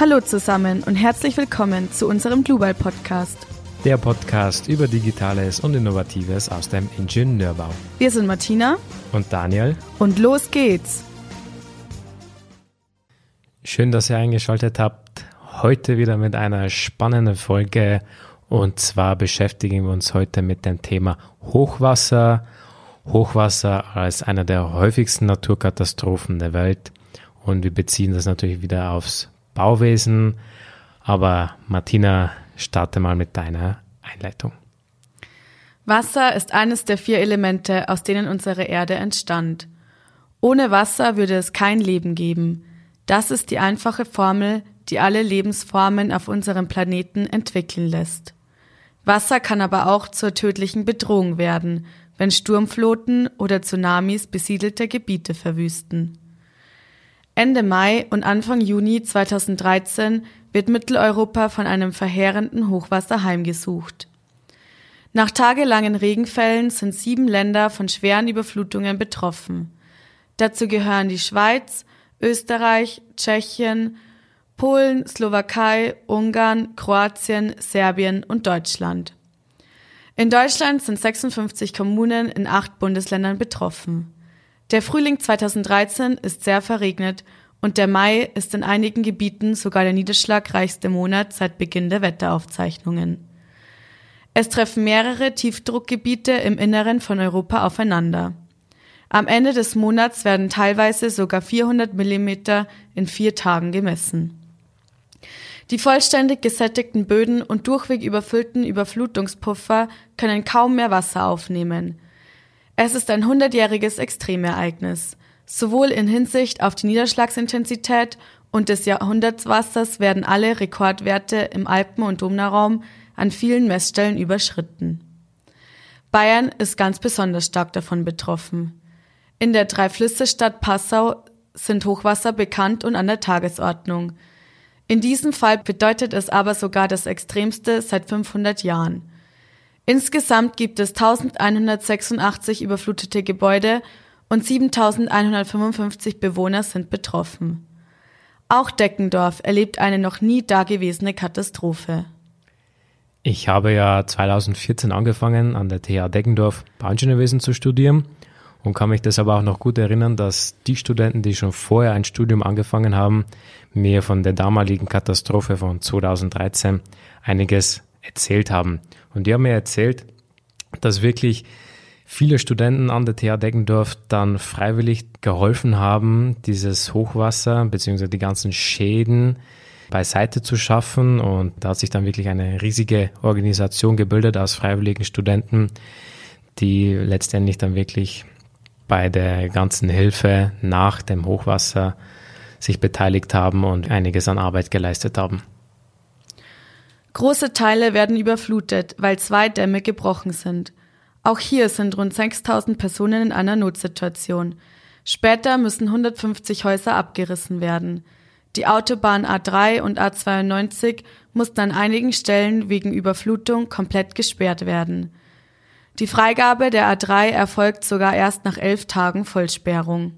Hallo zusammen und herzlich willkommen zu unserem Global Podcast. Der Podcast über Digitales und Innovatives aus dem Ingenieurbau. Wir sind Martina und Daniel und los geht's. Schön, dass ihr eingeschaltet habt. Heute wieder mit einer spannenden Folge und zwar beschäftigen wir uns heute mit dem Thema Hochwasser. Hochwasser als einer der häufigsten Naturkatastrophen der Welt und wir beziehen das natürlich wieder aufs Bauwesen. Aber Martina, starte mal mit deiner Einleitung. Wasser ist eines der vier Elemente, aus denen unsere Erde entstand. Ohne Wasser würde es kein Leben geben. Das ist die einfache Formel, die alle Lebensformen auf unserem Planeten entwickeln lässt. Wasser kann aber auch zur tödlichen Bedrohung werden, wenn Sturmfloten oder Tsunamis besiedelte Gebiete verwüsten. Ende Mai und Anfang Juni 2013 wird Mitteleuropa von einem verheerenden Hochwasser heimgesucht. Nach tagelangen Regenfällen sind sieben Länder von schweren Überflutungen betroffen. Dazu gehören die Schweiz, Österreich, Tschechien, Polen, Slowakei, Ungarn, Kroatien, Serbien und Deutschland. In Deutschland sind 56 Kommunen in acht Bundesländern betroffen. Der Frühling 2013 ist sehr verregnet und der Mai ist in einigen Gebieten sogar der niederschlagreichste Monat seit Beginn der Wetteraufzeichnungen. Es treffen mehrere Tiefdruckgebiete im Inneren von Europa aufeinander. Am Ende des Monats werden teilweise sogar 400 Millimeter in vier Tagen gemessen. Die vollständig gesättigten Böden und durchweg überfüllten Überflutungspuffer können kaum mehr Wasser aufnehmen. Es ist ein hundertjähriges Extremereignis. Sowohl in Hinsicht auf die Niederschlagsintensität und des Jahrhundertswassers werden alle Rekordwerte im Alpen- und Donauraum an vielen Messstellen überschritten. Bayern ist ganz besonders stark davon betroffen. In der Dreiflüsse-Stadt Passau sind Hochwasser bekannt und an der Tagesordnung. In diesem Fall bedeutet es aber sogar das extremste seit 500 Jahren. Insgesamt gibt es 1186 überflutete Gebäude und 7155 Bewohner sind betroffen. Auch Deckendorf erlebt eine noch nie dagewesene Katastrophe. Ich habe ja 2014 angefangen, an der TH Deckendorf Bauingenieurwesen zu studieren und kann mich aber auch noch gut erinnern, dass die Studenten, die schon vorher ein Studium angefangen haben, mir von der damaligen Katastrophe von 2013 einiges erzählt haben. Und die haben mir erzählt, dass wirklich viele Studenten an der TH Deggendorf dann freiwillig geholfen haben, dieses Hochwasser bzw. die ganzen Schäden beiseite zu schaffen. Und da hat sich dann wirklich eine riesige Organisation gebildet aus freiwilligen Studenten, die letztendlich dann wirklich bei der ganzen Hilfe nach dem Hochwasser sich beteiligt haben und einiges an Arbeit geleistet haben. Große Teile werden überflutet, weil zwei Dämme gebrochen sind. Auch hier sind rund 6000 Personen in einer Notsituation. Später müssen 150 Häuser abgerissen werden. Die Autobahn A3 und A92 mussten an einigen Stellen wegen Überflutung komplett gesperrt werden. Die Freigabe der A3 erfolgt sogar erst nach elf Tagen Vollsperrung.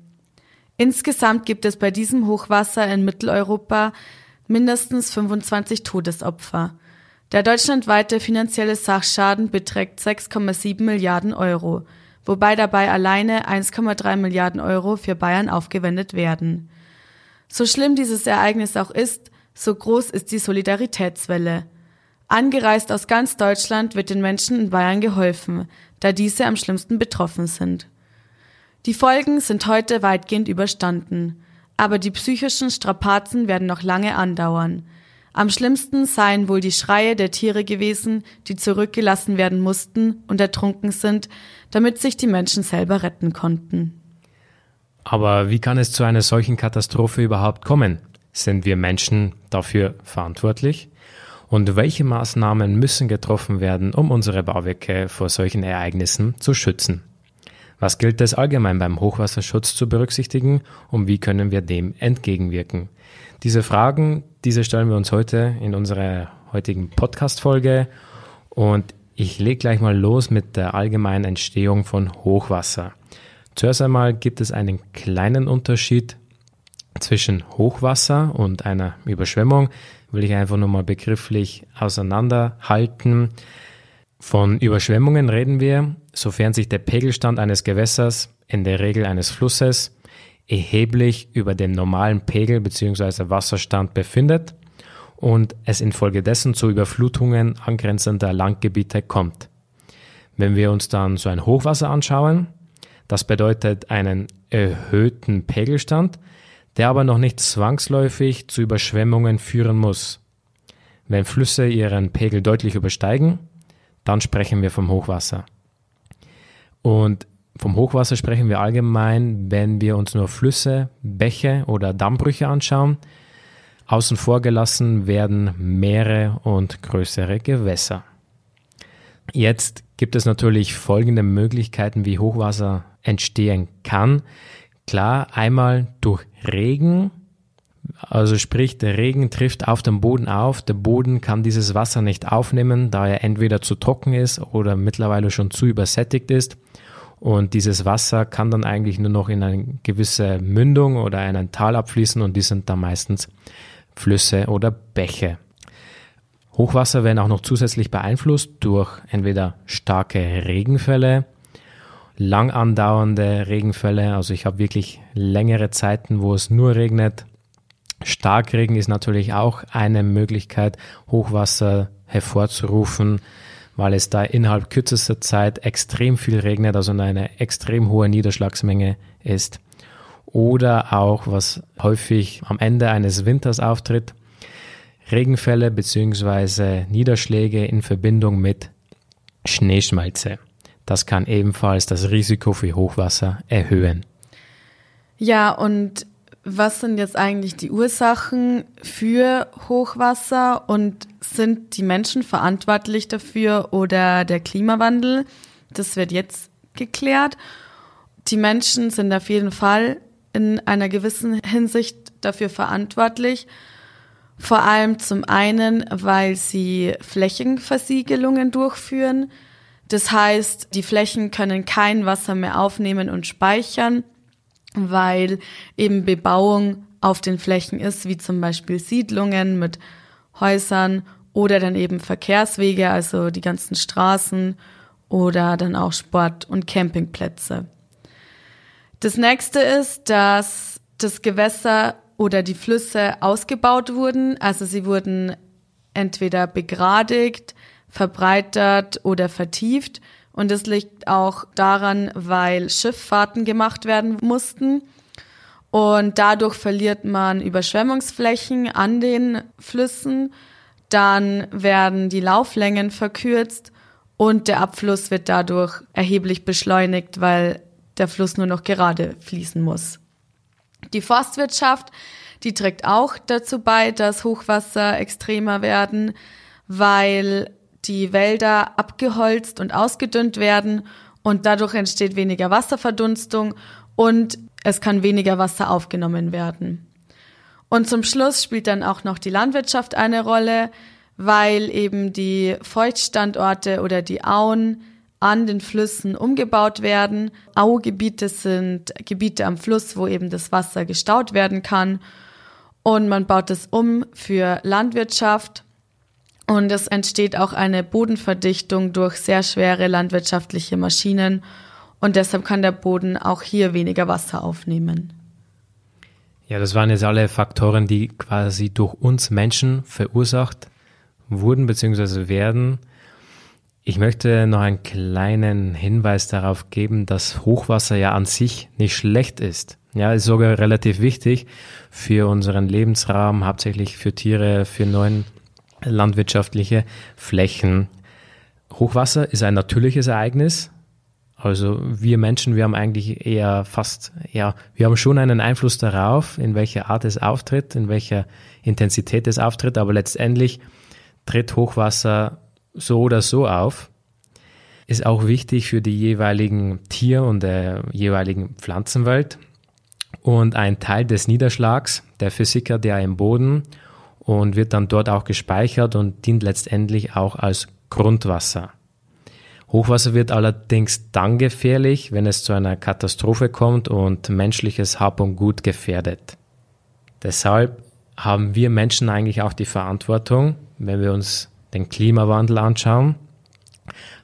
Insgesamt gibt es bei diesem Hochwasser in Mitteleuropa mindestens 25 Todesopfer. Der deutschlandweite finanzielle Sachschaden beträgt 6,7 Milliarden Euro, wobei dabei alleine 1,3 Milliarden Euro für Bayern aufgewendet werden. So schlimm dieses Ereignis auch ist, so groß ist die Solidaritätswelle. Angereist aus ganz Deutschland wird den Menschen in Bayern geholfen, da diese am schlimmsten betroffen sind. Die Folgen sind heute weitgehend überstanden, aber die psychischen Strapazen werden noch lange andauern. Am schlimmsten seien wohl die Schreie der Tiere gewesen, die zurückgelassen werden mussten und ertrunken sind, damit sich die Menschen selber retten konnten. Aber wie kann es zu einer solchen Katastrophe überhaupt kommen? Sind wir Menschen dafür verantwortlich? Und welche Maßnahmen müssen getroffen werden, um unsere Bauwerke vor solchen Ereignissen zu schützen? Was gilt es allgemein beim Hochwasserschutz zu berücksichtigen und wie können wir dem entgegenwirken? Diese Fragen, diese stellen wir uns heute in unserer heutigen Podcast-Folge und ich lege gleich mal los mit der allgemeinen Entstehung von Hochwasser. Zuerst einmal gibt es einen kleinen Unterschied zwischen Hochwasser und einer Überschwemmung will ich einfach nur mal begrifflich auseinanderhalten. Von Überschwemmungen reden wir, sofern sich der Pegelstand eines Gewässers, in der Regel eines Flusses, erheblich über dem normalen Pegel bzw. Wasserstand befindet und es infolgedessen zu Überflutungen angrenzender Landgebiete kommt. Wenn wir uns dann so ein Hochwasser anschauen, das bedeutet einen erhöhten Pegelstand, der aber noch nicht zwangsläufig zu Überschwemmungen führen muss. Wenn Flüsse ihren Pegel deutlich übersteigen, dann sprechen wir vom Hochwasser. Und vom Hochwasser sprechen wir allgemein, wenn wir uns nur Flüsse, Bäche oder Dammbrüche anschauen. Außen vor gelassen werden Meere und größere Gewässer. Jetzt gibt es natürlich folgende Möglichkeiten, wie Hochwasser entstehen kann. Klar, einmal durch Regen, also sprich, der Regen trifft auf den Boden auf. Der Boden kann dieses Wasser nicht aufnehmen, da er entweder zu trocken ist oder mittlerweile schon zu übersättigt ist. Und dieses Wasser kann dann eigentlich nur noch in eine gewisse Mündung oder einen Tal abfließen und die sind dann meistens Flüsse oder Bäche. Hochwasser werden auch noch zusätzlich beeinflusst durch entweder starke Regenfälle, lang andauernde Regenfälle. Also ich habe wirklich längere Zeiten, wo es nur regnet. Starkregen ist natürlich auch eine Möglichkeit, Hochwasser hervorzurufen, weil es da innerhalb kürzester Zeit extrem viel regnet, also eine extrem hohe Niederschlagsmenge ist. Oder auch, was häufig am Ende eines Winters auftritt, Regenfälle bzw. Niederschläge in Verbindung mit Schneeschmelze. Das kann ebenfalls das Risiko für Hochwasser erhöhen. Ja, und was sind jetzt eigentlich die Ursachen für Hochwasser und sind die Menschen verantwortlich dafür oder der Klimawandel? Das wird jetzt geklärt. Die Menschen sind auf jeden Fall in einer gewissen Hinsicht dafür verantwortlich. Vor allem zum einen, weil sie Flächenversiegelungen durchführen. Das heißt, die Flächen können kein Wasser mehr aufnehmen und speichern, weil eben Bebauung auf den Flächen ist, wie zum Beispiel Siedlungen mit Häusern oder dann eben Verkehrswege, also die ganzen Straßen oder dann auch Sport- und Campingplätze. Das nächste ist, dass das Gewässer oder die Flüsse ausgebaut wurden. Also sie wurden entweder begradigt, verbreitert oder vertieft. Und das liegt auch daran, weil Schifffahrten gemacht werden mussten. Und dadurch verliert man Überschwemmungsflächen an den Flüssen. Dann werden die Lauflängen verkürzt und der Abfluss wird dadurch erheblich beschleunigt, weil der Fluss nur noch gerade fließen muss. Die Forstwirtschaft, die trägt auch dazu bei, dass Hochwasser extremer werden, weil die Wälder abgeholzt und ausgedünnt werden und dadurch entsteht weniger Wasserverdunstung und es kann weniger Wasser aufgenommen werden. Und zum Schluss spielt dann auch noch die Landwirtschaft eine Rolle, weil eben die Feuchtstandorte oder die Auen an den Flüssen umgebaut werden. Augebiete sind Gebiete am Fluss, wo eben das Wasser gestaut werden kann. Und man baut es um für Landwirtschaft. Und es entsteht auch eine Bodenverdichtung durch sehr schwere landwirtschaftliche Maschinen. Und deshalb kann der Boden auch hier weniger Wasser aufnehmen. Ja, das waren jetzt alle Faktoren, die quasi durch uns Menschen verursacht wurden bzw. werden. Ich möchte noch einen kleinen Hinweis darauf geben, dass Hochwasser ja an sich nicht schlecht ist. Ja, ist sogar relativ wichtig für unseren Lebensraum, hauptsächlich für Tiere, für neuen landwirtschaftliche Flächen. Hochwasser ist ein natürliches Ereignis. Also wir Menschen, wir haben eigentlich eher fast, ja, wir haben schon einen Einfluss darauf, in welcher Art es auftritt, in welcher Intensität es auftritt, aber letztendlich tritt Hochwasser so oder so auf. Ist auch wichtig für die jeweiligen Tier- und der jeweiligen Pflanzenwelt. Und ein Teil des Niederschlags, der versickert ja im Boden und wird dann dort auch gespeichert und dient letztendlich auch als Grundwasser. Hochwasser wird allerdings dann gefährlich, wenn es zu einer Katastrophe kommt und menschliches Hab und Gut gefährdet. Deshalb haben wir Menschen eigentlich auch die Verantwortung, wenn wir uns den Klimawandel anschauen,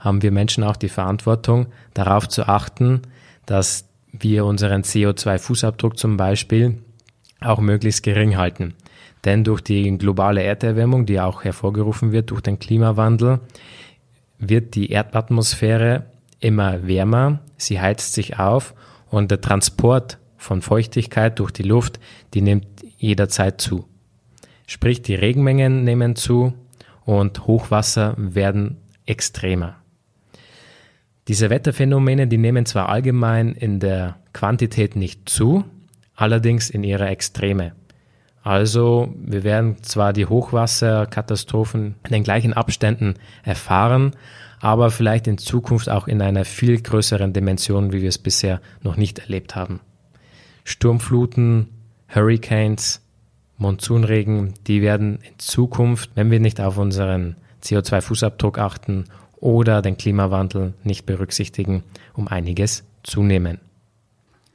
haben wir Menschen auch die Verantwortung, darauf zu achten, dass wir unseren CO2-Fußabdruck zum Beispiel auch möglichst gering halten. Denn durch die globale Erderwärmung, die auch hervorgerufen wird durch den Klimawandel, wird die Erdatmosphäre immer wärmer, sie heizt sich auf und der Transport von Feuchtigkeit durch die Luft, die nimmt jederzeit zu. Sprich, die Regenmengen nehmen zu und Hochwasser werden extremer. Diese Wetterphänomene, die nehmen zwar allgemein in der Quantität nicht zu, allerdings in ihrer Extreme. Also wir werden zwar die Hochwasserkatastrophen in den gleichen Abständen erfahren, aber vielleicht in Zukunft auch in einer viel größeren Dimension, wie wir es bisher noch nicht erlebt haben. Sturmfluten, Hurricanes, Monsunregen, die werden in Zukunft, wenn wir nicht auf unseren CO2-Fußabdruck achten oder den Klimawandel nicht berücksichtigen, um einiges zunehmen.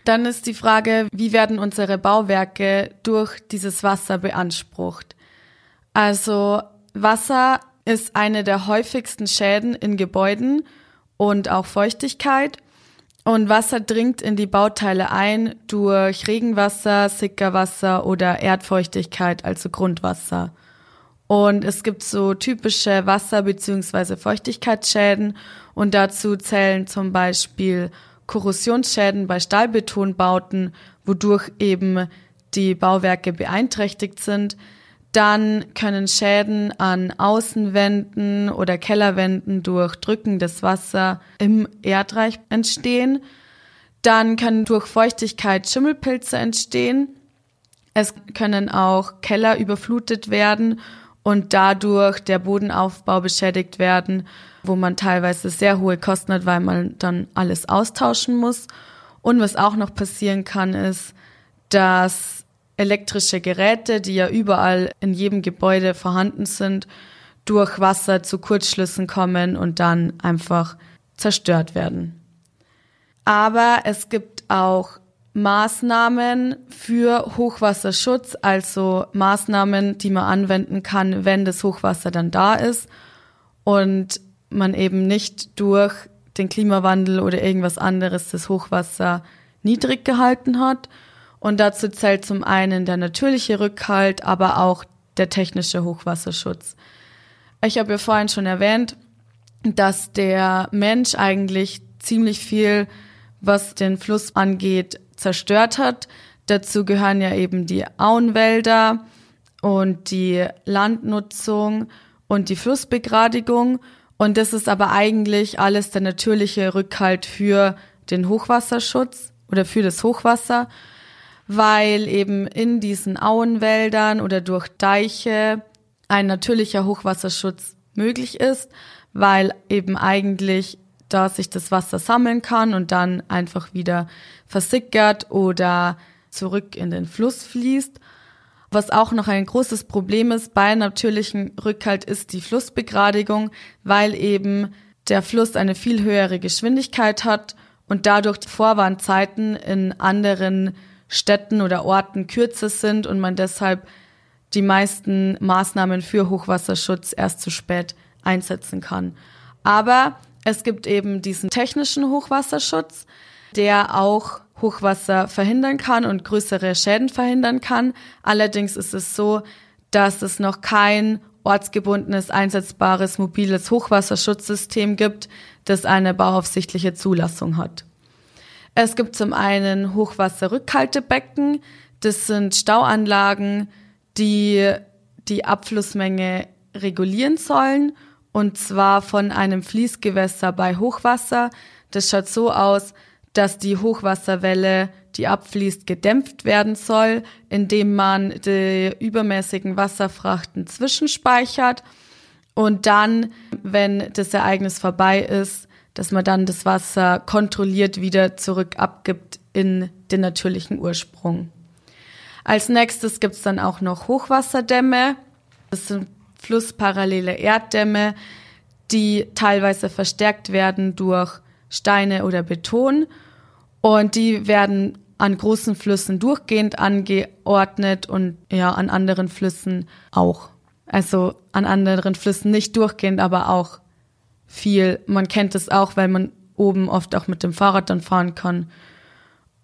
Dann ist die Frage, wie werden unsere Bauwerke durch dieses Wasser beansprucht? Also Wasser ist eine der häufigsten Schäden in Gebäuden und auch Feuchtigkeit. Und Wasser dringt in die Bauteile ein durch Regenwasser, Sickerwasser oder Erdfeuchtigkeit, also Grundwasser. Und es gibt so typische Wasser- bzw. Feuchtigkeitsschäden und dazu zählen zum Beispiel Korrosionsschäden bei Stahlbetonbauten, wodurch eben die Bauwerke beeinträchtigt sind. Dann können Schäden an Außenwänden oder Kellerwänden durch drückendes Wasser im Erdreich entstehen. Dann können durch Feuchtigkeit Schimmelpilze entstehen. Es können auch Keller überflutet werden und dadurch der Bodenaufbau beschädigt werden, wo man teilweise sehr hohe Kosten hat, weil man dann alles austauschen muss. Und was auch noch passieren kann, ist, dass elektrische Geräte, die ja überall in jedem Gebäude vorhanden sind, durch Wasser zu Kurzschlüssen kommen und dann einfach zerstört werden. Aber es gibt auch Maßnahmen für Hochwasserschutz, also Maßnahmen, die man anwenden kann, wenn das Hochwasser dann da ist und man eben nicht durch den Klimawandel oder irgendwas anderes das Hochwasser niedrig gehalten hat, und dazu zählt zum einen der natürliche Rückhalt, aber auch der technische Hochwasserschutz. Ich habe ja vorhin schon erwähnt, dass der Mensch eigentlich ziemlich viel, was den Fluss angeht, zerstört hat. Dazu gehören ja eben die Auenwälder und die Landnutzung und die Flussbegradigung. Und das ist aber eigentlich alles der natürliche Rückhalt für den Hochwasserschutz oder für das Hochwasser weil eben in diesen Auenwäldern oder durch Deiche ein natürlicher Hochwasserschutz möglich ist, weil eben eigentlich da sich das Wasser sammeln kann und dann einfach wieder versickert oder zurück in den Fluss fließt. Was auch noch ein großes Problem ist bei natürlichem Rückhalt ist die Flussbegradigung, weil eben der Fluss eine viel höhere Geschwindigkeit hat und dadurch Vorwarnzeiten in anderen Städten oder Orten kürzer sind und man deshalb die meisten Maßnahmen für Hochwasserschutz erst zu spät einsetzen kann. Aber es gibt eben diesen technischen Hochwasserschutz, der auch Hochwasser verhindern kann und größere Schäden verhindern kann. Allerdings ist es so, dass es noch kein ortsgebundenes, einsetzbares, mobiles Hochwasserschutzsystem gibt, das eine bauaufsichtliche Zulassung hat. Es gibt zum einen Hochwasserrückhaltebecken. Das sind Stauanlagen, die die Abflussmenge regulieren sollen. Und zwar von einem Fließgewässer bei Hochwasser. Das schaut so aus, dass die Hochwasserwelle, die abfließt, gedämpft werden soll, indem man die übermäßigen Wasserfrachten zwischenspeichert. Und dann, wenn das Ereignis vorbei ist, dass man dann das Wasser kontrolliert wieder zurück abgibt in den natürlichen Ursprung. Als nächstes gibt's dann auch noch Hochwasserdämme. Das sind flussparallele Erddämme, die teilweise verstärkt werden durch Steine oder Beton. Und die werden an großen Flüssen durchgehend angeordnet und ja, an anderen Flüssen auch. Also an anderen Flüssen nicht durchgehend, aber auch viel. Man kennt es auch, weil man oben oft auch mit dem Fahrrad dann fahren kann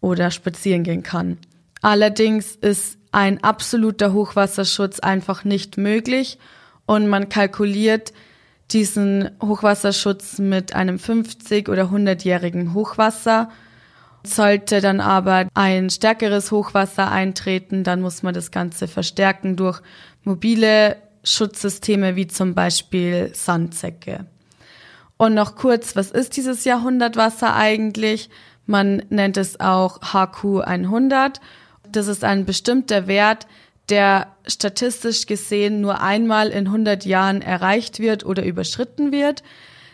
oder spazieren gehen kann. Allerdings ist ein absoluter Hochwasserschutz einfach nicht möglich und man kalkuliert diesen Hochwasserschutz mit einem 50- oder 100-jährigen Hochwasser. Sollte dann aber ein stärkeres Hochwasser eintreten, dann muss man das Ganze verstärken durch mobile Schutzsysteme wie zum Beispiel Sandsäcke. Und noch kurz, was ist dieses Jahrhundertwasser eigentlich? Man nennt es auch HQ 100. Das ist ein bestimmter Wert, der statistisch gesehen nur einmal in 100 Jahren erreicht wird oder überschritten wird.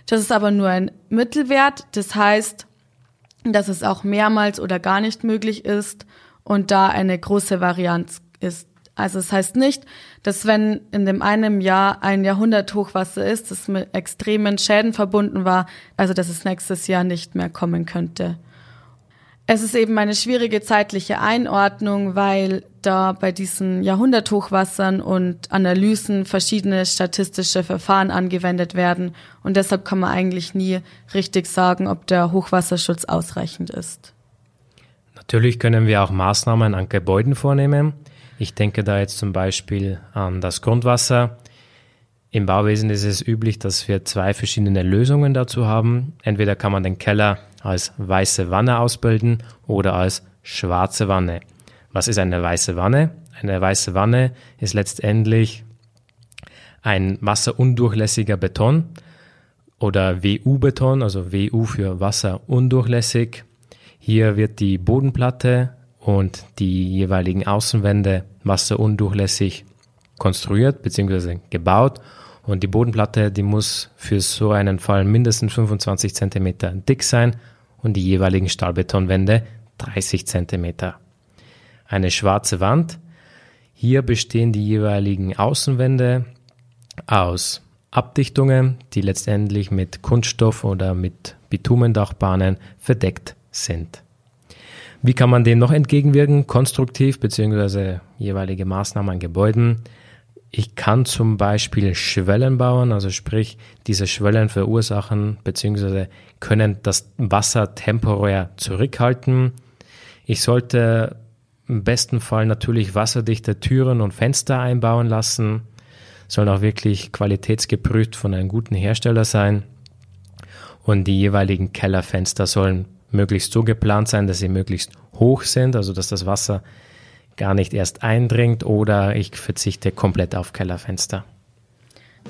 Das ist aber nur ein Mittelwert. Das heißt, dass es auch mehrmals oder gar nicht möglich ist und da eine große Varianz ist. Also es das heißt nicht, dass wenn in dem einen Jahr ein Jahrhundert Hochwasser ist, das mit extremen Schäden verbunden war, also dass es nächstes Jahr nicht mehr kommen könnte. Es ist eben eine schwierige zeitliche Einordnung, weil da bei diesen Jahrhunderthochwassern und Analysen verschiedene statistische Verfahren angewendet werden und deshalb kann man eigentlich nie richtig sagen, ob der Hochwasserschutz ausreichend ist. Natürlich können wir auch Maßnahmen an Gebäuden vornehmen. Ich denke da jetzt zum Beispiel an das Grundwasser. Im Bauwesen ist es üblich, dass wir zwei verschiedene Lösungen dazu haben. Entweder kann man den Keller als weiße Wanne ausbilden oder als schwarze Wanne. Was ist eine weiße Wanne? Eine weiße Wanne ist letztendlich ein wasserundurchlässiger Beton oder WU-Beton, also WU für wasserundurchlässig. Hier wird die Bodenplatte und die jeweiligen Außenwände wasserundurchlässig konstruiert bzw. gebaut und die Bodenplatte, die muss für so einen Fall mindestens 25 cm dick sein und die jeweiligen Stahlbetonwände 30 cm. Eine schwarze Wand. Hier bestehen die jeweiligen Außenwände aus Abdichtungen, die letztendlich mit Kunststoff oder mit Bitumendachbahnen verdeckt sind. Wie kann man dem noch entgegenwirken? Konstruktiv bzw. jeweilige Maßnahmen an Gebäuden. Ich kann zum Beispiel Schwellen bauen, also sprich, diese Schwellen verursachen bzw. können das Wasser temporär zurückhalten. Ich sollte im besten Fall natürlich wasserdichte Türen und Fenster einbauen lassen, sollen auch wirklich qualitätsgeprüft von einem guten Hersteller sein. Und die jeweiligen Kellerfenster sollen möglichst so geplant sein, dass sie möglichst hoch sind, also dass das Wasser gar nicht erst eindringt oder ich verzichte komplett auf Kellerfenster.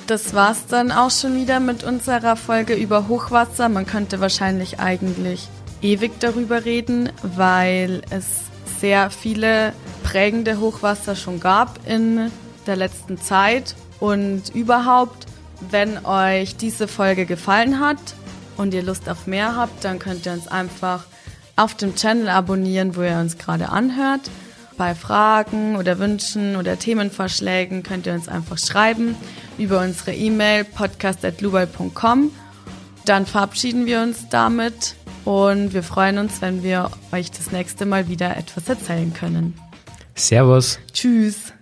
Das war's dann auch schon wieder mit unserer Folge über Hochwasser. Man könnte wahrscheinlich eigentlich ewig darüber reden, weil es sehr viele prägende Hochwasser schon gab in der letzten Zeit. Und überhaupt, wenn euch diese Folge gefallen hat und ihr Lust auf mehr habt, dann könnt ihr uns einfach auf dem Channel abonnieren, wo ihr uns gerade anhört. Bei Fragen oder Wünschen oder Themenvorschlägen könnt ihr uns einfach schreiben über unsere E-Mail podcast.lubai.com. Dann verabschieden wir uns damit und wir freuen uns, wenn wir euch das nächste Mal wieder etwas erzählen können. Servus. Tschüss.